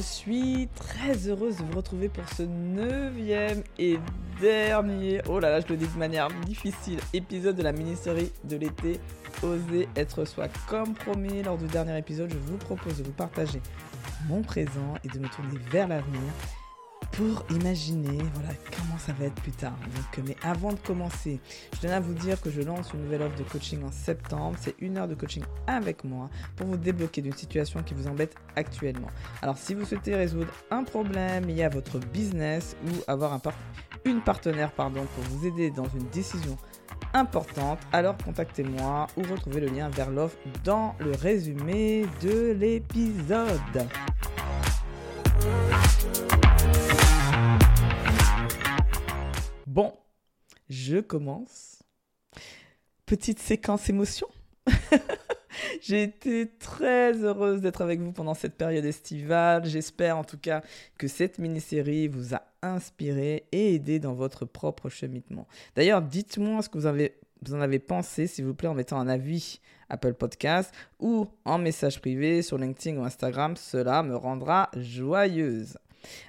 suis très heureuse de vous retrouver pour ce neuvième et dernier, oh là là, je le dis de manière difficile, épisode de la mini-série de l'été Oser être soi. Comme promis lors du dernier épisode, je vous propose de vous partager mon présent et de me tourner vers l'avenir pour imaginer comment ça va être plus tard. Donc, mais avant de commencer, je tenais à vous dire que je lance une nouvelle offre de coaching en septembre. C'est une heure de coaching avec moi pour vous débloquer d'une situation qui vous embête actuellement. Alors si vous souhaitez résoudre un problème lié à votre business ou avoir un une partenaire pour vous aider dans une décision importante, alors contactez-moi ou retrouvez le lien vers l'offre dans le résumé de l'épisode. Bon, je commence. Petite séquence émotion. J'ai été très heureuse d'être avec vous pendant cette période estivale. J'espère en tout cas que cette mini-série vous a inspiré et aidé dans votre propre cheminement. D'ailleurs, dites-moi ce que vous, vous en avez pensé, s'il vous plaît, en mettant un avis Apple Podcast ou en message privé sur LinkedIn ou Instagram. Cela me rendra joyeuse.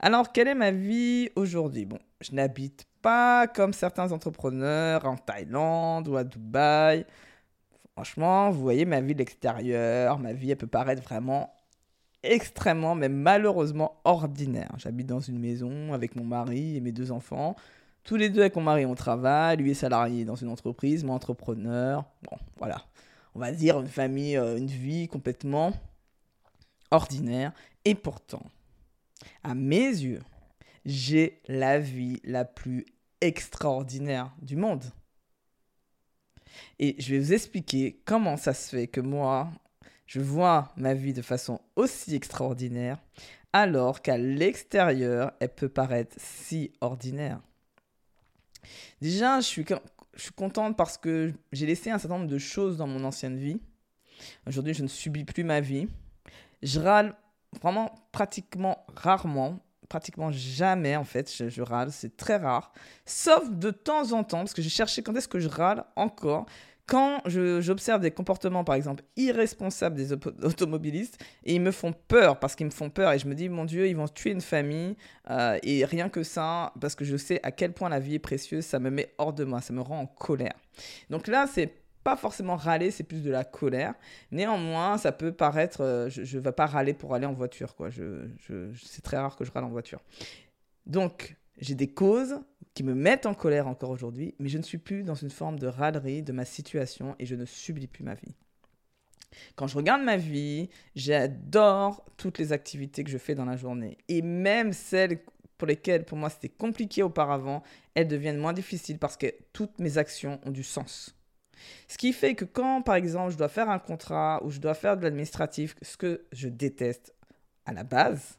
Alors, quelle est ma vie aujourd'hui? Bon, je n'habite pas comme certains entrepreneurs en Thaïlande ou à Dubaï. Franchement, vous voyez ma vie de l'extérieur, ma vie, elle peut paraître vraiment extrêmement, mais malheureusement ordinaire. J'habite dans une maison avec mon mari et mes deux enfants. Tous les deux avec mon mari, on travaille. Lui est salarié dans une entreprise, moi entrepreneur. Bon, voilà. On va dire une famille, euh, une vie complètement ordinaire. Et pourtant, à mes yeux, j'ai la vie la plus extraordinaire du monde. Et je vais vous expliquer comment ça se fait que moi, je vois ma vie de façon aussi extraordinaire, alors qu'à l'extérieur, elle peut paraître si ordinaire. Déjà, je suis, je suis contente parce que j'ai laissé un certain nombre de choses dans mon ancienne vie. Aujourd'hui, je ne subis plus ma vie. Je râle vraiment pratiquement rarement pratiquement jamais en fait, je, râle, c'est très rare. Sauf de temps en temps, parce que j'ai cherché quand est-ce que je râle encore. Quand j'observe des comportements, par exemple, irresponsables des automobilistes, et ils me font peur, parce qu'ils me font peur, et je me dis, mon Dieu, ils vont tuer une famille, euh, et rien que ça, parce que je sais à quel point la vie est précieuse, ça me met hors de moi, ça me rend en colère. Donc là, c'est pas forcément râler, c'est plus de la colère. Néanmoins, ça peut paraître, euh, je ne vais pas râler pour aller en voiture, quoi. Je, c'est très rare que je râle en voiture. Donc, j'ai des causes qui me mettent en colère encore aujourd'hui, mais je ne suis plus dans une forme de râlerie de ma situation et je ne subis plus ma vie. Quand je regarde ma vie, j'adore toutes les activités que je fais dans la journée. Et même celles pour lesquelles pour moi c'était compliqué auparavant, elles deviennent moins difficiles parce que toutes mes actions ont du sens. Ce qui fait que quand, par exemple, je dois faire un contrat ou je dois faire de l'administratif, ce que je déteste à la base,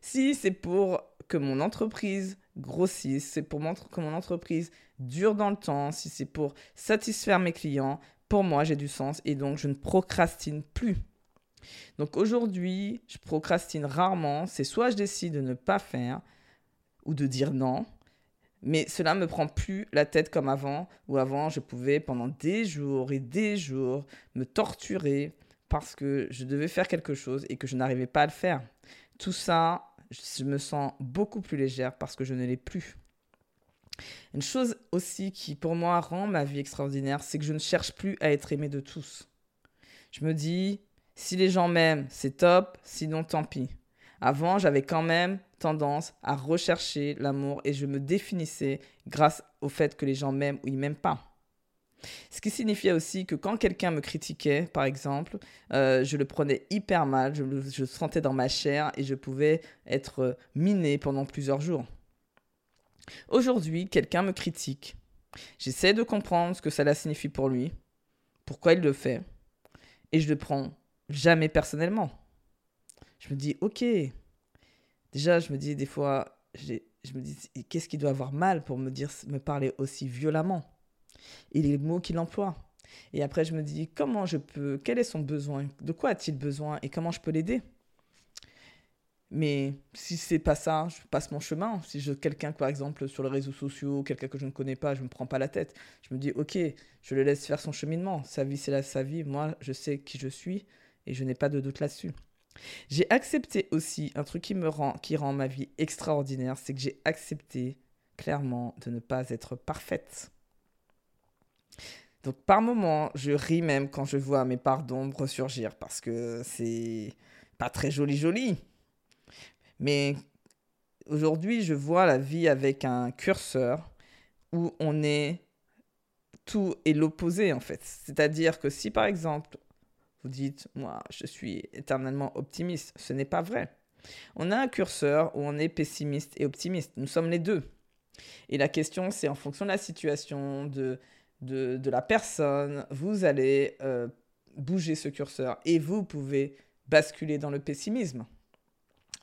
si c'est pour que mon entreprise grossisse, c'est pour que mon entreprise dure dans le temps, si c'est pour satisfaire mes clients, pour moi, j'ai du sens et donc je ne procrastine plus. Donc aujourd'hui, je procrastine rarement. C'est soit je décide de ne pas faire ou de dire non, mais cela me prend plus la tête comme avant, où avant je pouvais pendant des jours et des jours me torturer parce que je devais faire quelque chose et que je n'arrivais pas à le faire. Tout ça, je me sens beaucoup plus légère parce que je ne l'ai plus. Une chose aussi qui pour moi rend ma vie extraordinaire, c'est que je ne cherche plus à être aimé de tous. Je me dis, si les gens m'aiment, c'est top, sinon tant pis. Avant, j'avais quand même tendance à rechercher l'amour et je me définissais grâce au fait que les gens m'aiment ou ils m'aiment pas. Ce qui signifiait aussi que quand quelqu'un me critiquait, par exemple, euh, je le prenais hyper mal, je le je sentais dans ma chair et je pouvais être miné pendant plusieurs jours. Aujourd'hui, quelqu'un me critique. J'essaie de comprendre ce que cela signifie pour lui, pourquoi il le fait, et je le prends jamais personnellement. Je me dis, ok, Déjà, je me dis des fois, je me dis, qu'est-ce qu'il doit avoir mal pour me dire, me parler aussi violemment? Et les mots qu'il emploie. Et après, je me dis, comment je peux, quel est son besoin? De quoi a-t-il besoin? Et comment je peux l'aider? Mais si c'est pas ça, je passe mon chemin. Si je quelqu'un, par exemple, sur les réseaux sociaux, quelqu'un que je ne connais pas, je me prends pas la tête. Je me dis, ok, je le laisse faire son cheminement. Sa vie, c'est sa vie. Moi, je sais qui je suis et je n'ai pas de doute là-dessus. J'ai accepté aussi un truc qui me rend, qui rend ma vie extraordinaire, c'est que j'ai accepté clairement de ne pas être parfaite. Donc par moments, je ris même quand je vois mes parts d'ombre ressurgir parce que c'est pas très joli joli. Mais aujourd'hui, je vois la vie avec un curseur où on est tout et l'opposé en fait. C'est-à-dire que si par exemple, vous dites moi, je suis éternellement optimiste, ce n'est pas vrai. On a un curseur où on est pessimiste et optimiste. Nous sommes les deux. Et la question, c'est en fonction de la situation, de, la personne, vous allez euh, bouger ce curseur et vous pouvez basculer dans le pessimisme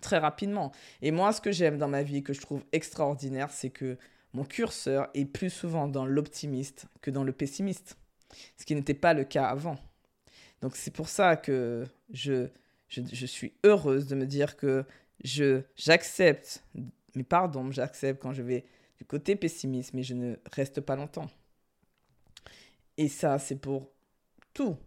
très rapidement. Et moi, ce que j'aime dans ma vie, que je trouve extraordinaire, c'est que mon curseur est plus souvent dans l'optimiste que dans le pessimiste, ce qui n'était pas le cas avant. Donc c'est pour ça que je, je, suis heureuse de me dire que je j'accepte, mais pardon, j'accepte quand je vais du côté pessimiste, mais je ne reste pas longtemps. Et ça, c'est pour tout,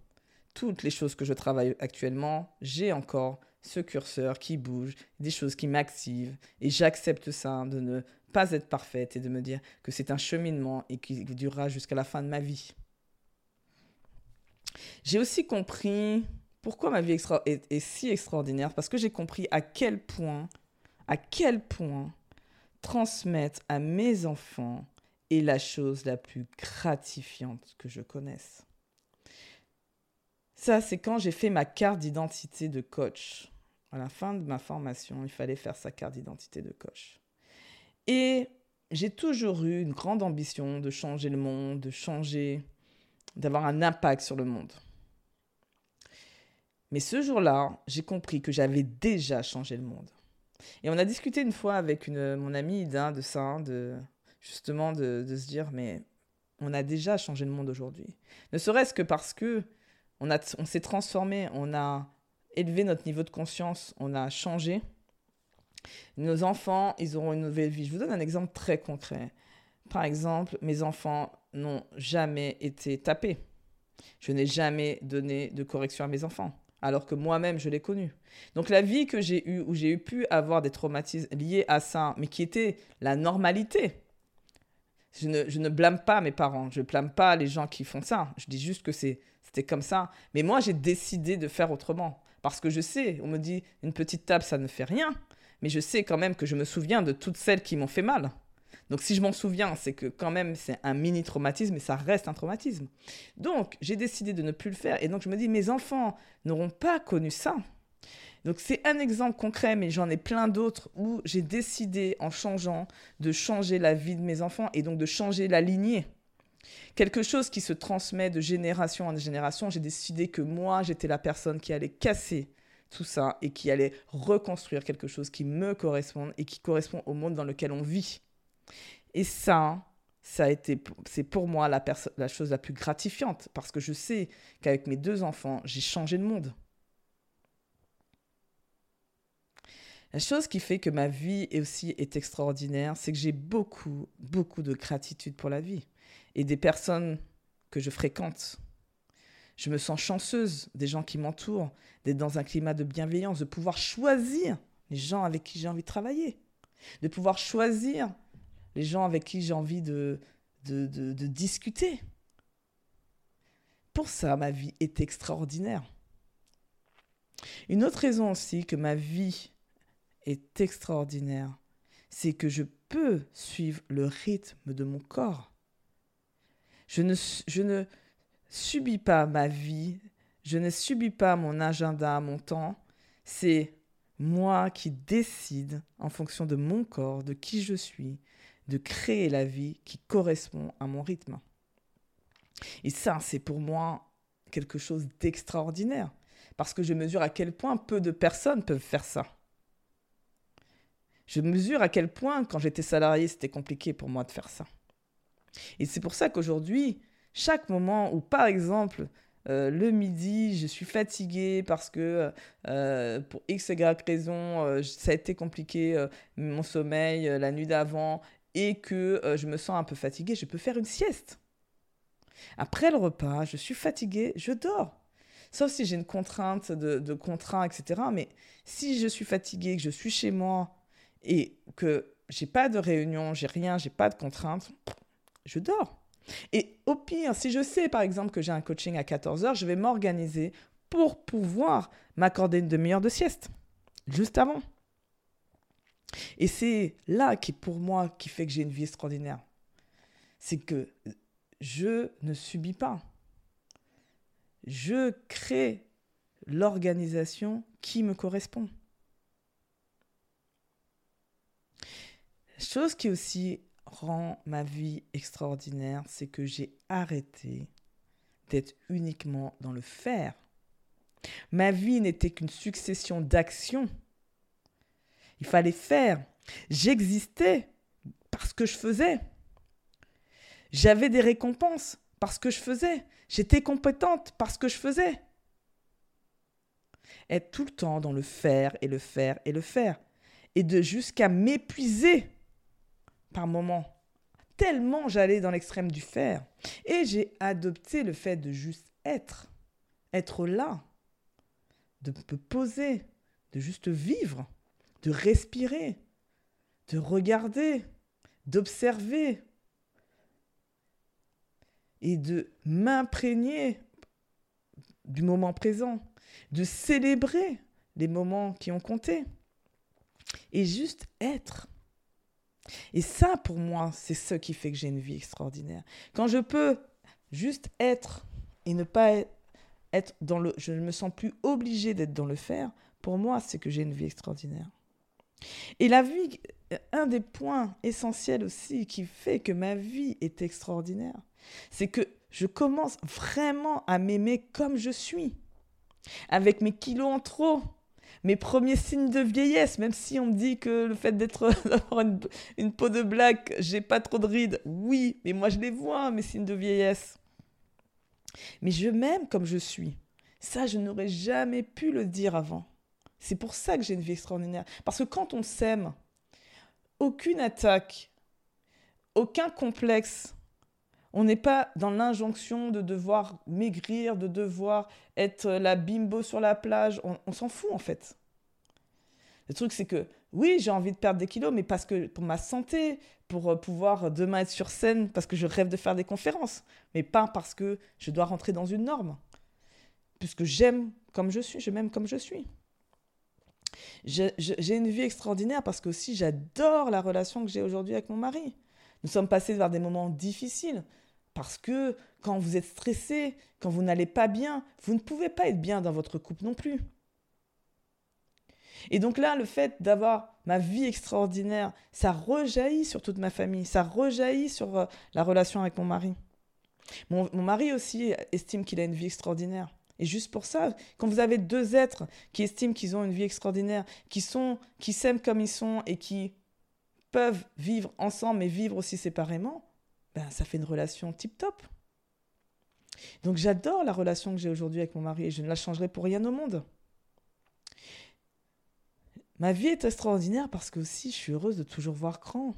toutes les choses que je travaille actuellement, j'ai encore ce curseur qui bouge, des choses qui m'activent, et j'accepte ça, de ne pas être parfaite et de me dire que c'est un cheminement et qui durera jusqu'à la fin de ma vie. J'ai aussi compris pourquoi ma vie est, est si extraordinaire, parce que j'ai compris à quel point, à quel point transmettre à mes enfants est la chose la plus gratifiante que je connaisse. Ça, c'est quand j'ai fait ma carte d'identité de coach. À la fin de ma formation, il fallait faire sa carte d'identité de coach. Et j'ai toujours eu une grande ambition de changer le monde, de changer, d'avoir un impact sur le monde. Mais ce jour-là, j'ai compris que j'avais déjà changé le monde. Et on a discuté une fois avec une, mon ami Ida de ça, de, justement de, de se dire, mais on a déjà changé le monde aujourd'hui. Ne serait-ce que parce que on, on s'est transformé, on a élevé notre niveau de conscience, on a changé. Nos enfants, ils auront une nouvelle vie. Je vous donne un exemple très concret. Par exemple, mes enfants n'ont jamais été tapés. Je n'ai jamais donné de correction à mes enfants, alors que moi-même, je l'ai connu. Donc la vie que j'ai eue, où j'ai eu pu avoir des traumatismes liés à ça, mais qui étaient la normalité, je ne, je ne, blâme pas mes parents, je ne blâme pas les gens qui font ça. Je dis juste que c'était comme ça. Mais moi, j'ai décidé de faire autrement. Parce que je sais, on me dit, une petite table, ça ne fait rien. Mais je sais quand même que je me souviens de toutes celles qui m'ont fait mal. Donc si je m'en souviens, c'est que quand même c'est un mini traumatisme et ça reste un traumatisme. Donc j'ai décidé de ne plus le faire et donc je me dis mes enfants n'auront pas connu ça. Donc c'est un exemple concret, mais j'en ai plein d'autres où j'ai décidé en changeant de changer la vie de mes enfants et donc de changer la lignée. Quelque chose qui se transmet de génération en génération, j'ai décidé que moi, j'étais la personne qui allait casser tout ça et qui allait reconstruire quelque chose qui me corresponde et qui correspond au monde dans lequel on vit. Et ça, ça a été, c'est pour moi la, chose la plus gratifiante parce que je sais qu'avec mes deux enfants, j'ai changé le monde. La chose qui fait que ma vie est aussi est extraordinaire, c'est que j'ai beaucoup, beaucoup de gratitude pour la vie et des personnes que je fréquente. Je me sens chanceuse des gens qui m'entourent, d'être dans un climat de bienveillance, de pouvoir choisir les gens avec qui j'ai envie de travailler, de pouvoir choisir les gens avec qui j'ai envie de, discuter. Pour ça, ma vie est extraordinaire. Une autre raison aussi que ma vie est extraordinaire, c'est que je peux suivre le rythme de mon corps. Je ne, je ne subis pas ma vie, je ne subis pas mon agenda, mon temps. C'est moi qui décide, en fonction de mon corps, de qui je suis, de créer la vie qui correspond à mon rythme. Et ça, c'est pour moi quelque chose d'extraordinaire, parce que je mesure à quel point peu de personnes peuvent faire ça. Je mesure à quel point, quand j'étais salarié, c'était compliqué pour moi de faire ça. Et c'est pour ça qu'aujourd'hui, chaque moment où, par exemple, euh, le midi, je suis fatiguée parce que euh, pour x, y raison, euh, ça a été compliqué, mon sommeil la nuit d'avant, et que je me sens un peu fatiguée, je peux faire une sieste. Après le repas, je suis fatiguée, je dors. sauf si j'ai une contrainte de, de contrat, etc. Mais si je suis fatiguée, que je suis chez moi et que j'ai pas de réunion, j'ai rien, j'ai pas de contrainte, je dors. Et au pire, si je sais par exemple que j'ai un coaching à 14h, je vais m'organiser pour pouvoir m'accorder une demi-heure de sieste, juste avant. Et c'est là qui, pour moi, qui fait que j'ai une vie extraordinaire. C'est que je ne subis pas. Je crée l'organisation qui me correspond. Chose qui aussi rend ma vie extraordinaire, c'est que j'ai arrêté d'être uniquement dans le faire. Ma vie n'était qu'une succession d'actions. Il fallait faire. J'existais parce que je faisais. J'avais des récompenses parce que je faisais. J'étais compétente parce que je faisais. Être tout le temps dans le faire et le faire et le faire. Et de jusqu'à m'épuiser par moments. Tellement j'allais dans l'extrême du faire. Et j'ai adopté le fait de juste être. Être là. De me poser. De juste vivre. De respirer. De regarder. D'observer. Et de m'imprégner du moment présent. De célébrer les moments qui ont compté. Et juste être. Et ça, pour moi, c'est ce qui fait que j'ai une vie extraordinaire. Quand je peux juste être et ne pas être dans le... Je ne me sens plus obligée d'être dans le faire, pour moi, c'est que j'ai une vie extraordinaire. Et la vie, un des points essentiels aussi qui fait que ma vie est extraordinaire, c'est que je commence vraiment à m'aimer comme je suis, avec mes kilos en trop, mes premiers signes de vieillesse, même si on me dit que le fait d'être d'avoir une, peau de black, j'ai pas trop de rides, oui, mais moi je les vois, mes signes de vieillesse. Mais je m'aime comme je suis. Ça, je n'aurais jamais pu le dire avant. C'est pour ça que j'ai une vie extraordinaire. Parce que quand on s'aime, aucune attaque, aucun complexe, on n'est pas dans l'injonction de devoir maigrir, de devoir être la bimbo sur la plage. On, s'en fout en fait. Le truc, c'est que oui, j'ai envie de perdre des kilos, mais parce que pour ma santé, pour euh, pouvoir demain être sur scène, parce que je rêve de faire des conférences, mais pas parce que je dois rentrer dans une norme. Puisque j'aime comme je suis, je m'aime comme je suis. J'ai une vie extraordinaire parce que aussi j'adore la relation que j'ai aujourd'hui avec mon mari. Nous sommes passés vers des moments difficiles. Parce que quand vous êtes stressé, quand vous n'allez pas bien, vous ne pouvez pas être bien dans votre couple non plus. Et donc là, le fait d'avoir ma vie extraordinaire, ça rejaillit sur toute ma famille, ça rejaillit sur euh, la relation avec mon mari. Mon, mari aussi estime qu'il a une vie extraordinaire. Et juste pour ça, quand vous avez deux êtres qui estiment qu'ils ont une vie extraordinaire, qui sont, qui s'aiment comme ils sont et qui peuvent vivre ensemble mais vivre aussi séparément, ben, ça fait une relation tip-top. Donc j'adore la relation que j'ai aujourd'hui avec mon mari et je ne la changerai pour rien au monde. Ma vie est extraordinaire parce que aussi je suis heureuse de toujours voir grand.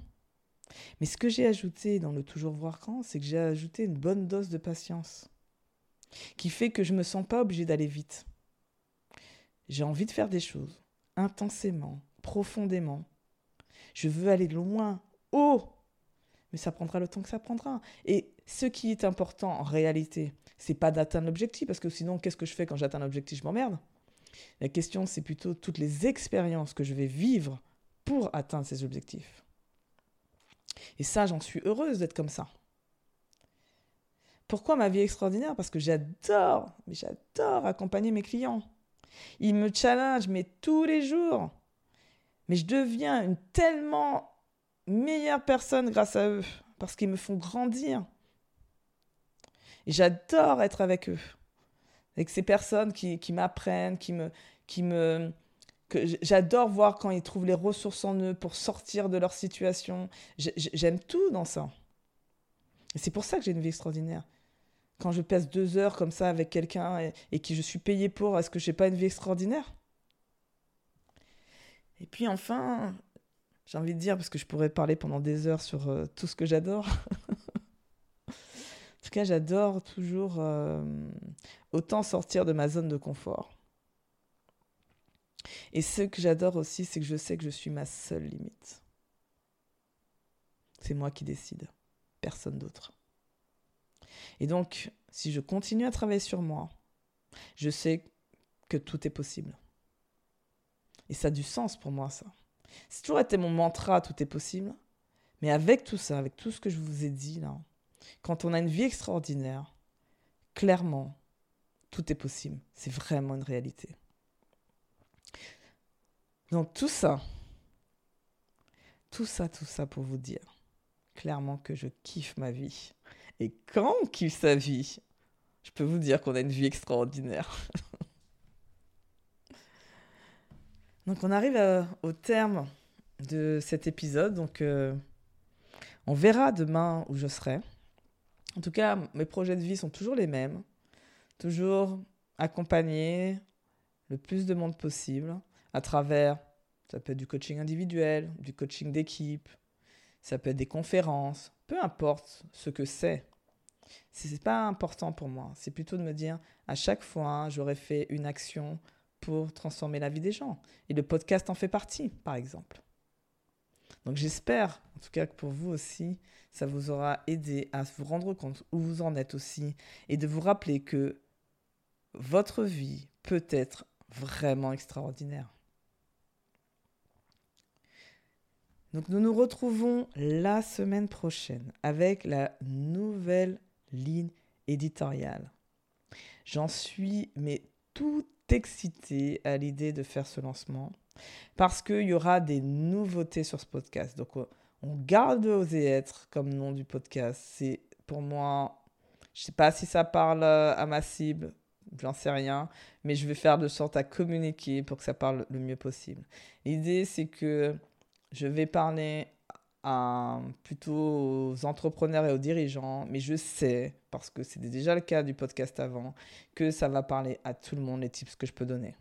Mais ce que j'ai ajouté dans le toujours voir grand, c'est que j'ai ajouté une bonne dose de patience qui fait que je me sens pas obligée d'aller vite. J'ai envie de faire des choses intensément, profondément. Je veux aller loin, haut, mais ça prendra le temps que ça prendra. Et ce qui est important en réalité, c'est pas d'atteindre l'objectif, parce que sinon, qu'est-ce que je fais quand j'atteins l'objectif? Je m'emmerde. La question, c'est plutôt toutes les expériences que je vais vivre pour atteindre ces objectifs. Et ça, j'en suis heureuse d'être comme ça. Pourquoi ma vie extraordinaire? Parce que j'adore, mais j'adore accompagner mes clients. Ils me challengent, mais tous les jours. Mais je deviens une tellement meilleures personnes grâce à eux, parce qu'ils me font grandir. Et j'adore être avec eux, avec ces personnes qui, m'apprennent, qui me, qui me, que j'adore voir quand ils trouvent les ressources en eux pour sortir de leur situation. J'aime tout dans ça. C'est pour ça que j'ai une vie extraordinaire. Quand je passe deux heures comme ça avec quelqu'un et, que je suis payé pour, est-ce que j'ai pas une vie extraordinaire? Et puis enfin, j'ai envie de dire, parce que je pourrais parler pendant des heures sur euh, tout ce que j'adore. En tout cas, j'adore toujours euh, autant sortir de ma zone de confort. Et ce que j'adore aussi, c'est que je sais que je suis ma seule limite. C'est moi qui décide, personne d'autre. Et donc, si je continue à travailler sur moi, je sais que tout est possible. Et ça a du sens pour moi, ça. C'est toujours été mon mantra, tout est possible. Mais avec tout ça, avec tout ce que je vous ai dit là, quand on a une vie extraordinaire, clairement, tout est possible. C'est vraiment une réalité. Donc tout ça, tout ça, tout ça pour vous dire clairement que je kiffe ma vie. Et quand on kiffe sa vie, je peux vous dire qu'on a une vie extraordinaire. Donc on arrive euh, au terme de cet épisode. Donc euh, on verra demain où je serai. En tout cas, mes projets de vie sont toujours les mêmes. Toujours accompagner le plus de monde possible à travers, ça peut être du coaching individuel, du coaching d'équipe, ça peut être des conférences, peu importe ce que c'est. Ce n'est pas important pour moi. C'est plutôt de me dire, à chaque fois, j'aurais fait une action pour transformer la vie des gens. Et le podcast en fait partie, par exemple. Donc j'espère, en tout cas que pour vous aussi, ça vous aura aidé à vous rendre compte où vous en êtes aussi et de vous rappeler que votre vie peut être vraiment extraordinaire. Donc nous nous retrouvons la semaine prochaine avec la nouvelle ligne éditoriale. J'en suis mais tout excité à l'idée de faire ce lancement parce qu'il y aura des nouveautés sur ce podcast. Donc on garde Oser être comme nom du podcast. C'est pour moi, je sais pas si ça parle à ma cible, j'en sais rien, mais je vais faire de sorte à communiquer pour que ça parle le mieux possible. L'idée c'est que je vais parler plutôt aux entrepreneurs et aux dirigeants, mais je sais, parce que c'était déjà le cas du podcast avant, que ça va parler à tout le monde, les tips que je peux donner.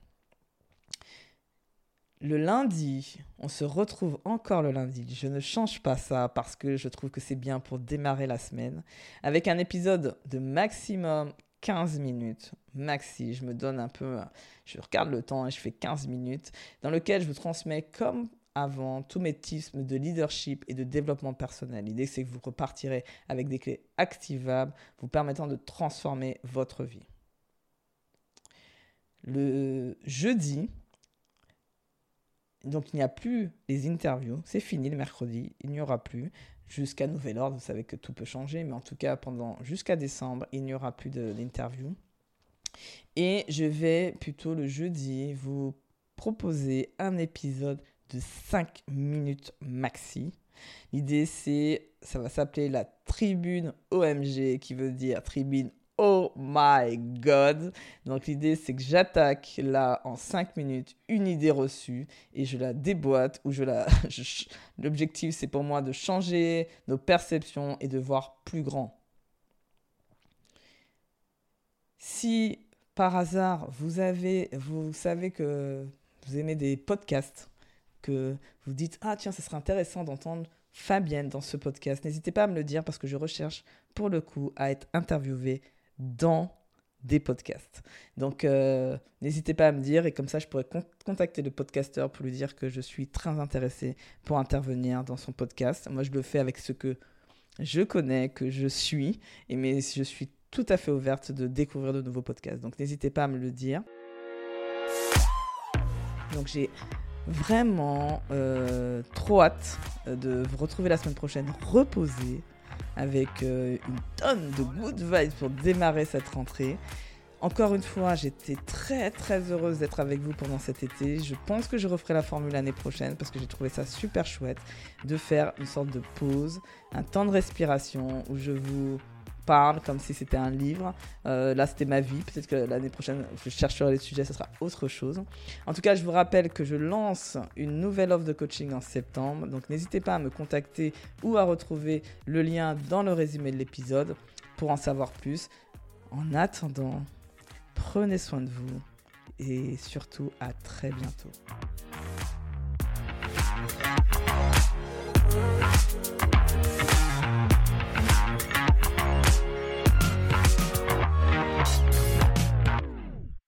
Le lundi, on se retrouve encore le lundi. Je ne change pas ça parce que je trouve que c'est bien pour démarrer la semaine avec un épisode de maximum 15 minutes. Maxi, je me donne un peu, je regarde le temps et je fais 15 minutes dans lequel je vous transmets comme avant tous mes tips de leadership et de développement personnel. L'idée, c'est que vous repartirez avec des clés activables vous permettant de transformer votre vie. Le jeudi, donc il n'y a plus les interviews, c'est fini le mercredi, il n'y aura plus jusqu'à nouvel ordre. Vous savez que tout peut changer, mais en tout cas pendant jusqu'à décembre, il n'y aura plus d'interviews. Et je vais plutôt le jeudi vous proposer un épisode de 5 minutes maxi. L'idée, c'est, ça va s'appeler la tribune OMG, qui veut dire tribune Oh my God. Donc l'idée, c'est que j'attaque là en 5 minutes une idée reçue et je la déboîte ou je la... L'objectif, c'est pour moi de changer nos perceptions et de voir plus grand. Si par hasard, vous, avez, vous savez que vous aimez des podcasts, vous dites Ah, tiens, ce serait intéressant d'entendre Fabienne dans ce podcast, n'hésitez pas à me le dire parce que je recherche pour le coup à être interviewée dans des podcasts. Donc, euh, n'hésitez pas à me dire et comme ça, je pourrais contacter le podcasteur pour lui dire que je suis très intéressée pour intervenir dans son podcast. Moi, je le fais avec ce que je connais, que je suis, et mais je suis tout à fait ouverte de découvrir de nouveaux podcasts. Donc, n'hésitez pas à me le dire. Donc, j'ai vraiment euh, trop hâte euh, de vous retrouver la semaine prochaine reposé avec euh, une tonne de good vibes pour démarrer cette rentrée. Encore une fois, j'étais très très heureuse d'être avec vous pendant cet été. Je pense que je referai la formule l'année prochaine parce que j'ai trouvé ça super chouette de faire une sorte de pause, un temps de respiration où je vous comme si c'était un livre. Euh, là, c'était ma vie. Peut-être que l'année prochaine, je chercherai les sujets, ce sera autre chose. En tout cas, je vous rappelle que je lance une nouvelle offre de coaching en septembre. Donc, n'hésitez pas à me contacter ou à retrouver le lien dans le résumé de l'épisode pour en savoir plus. En attendant, prenez soin de vous et surtout à très bientôt.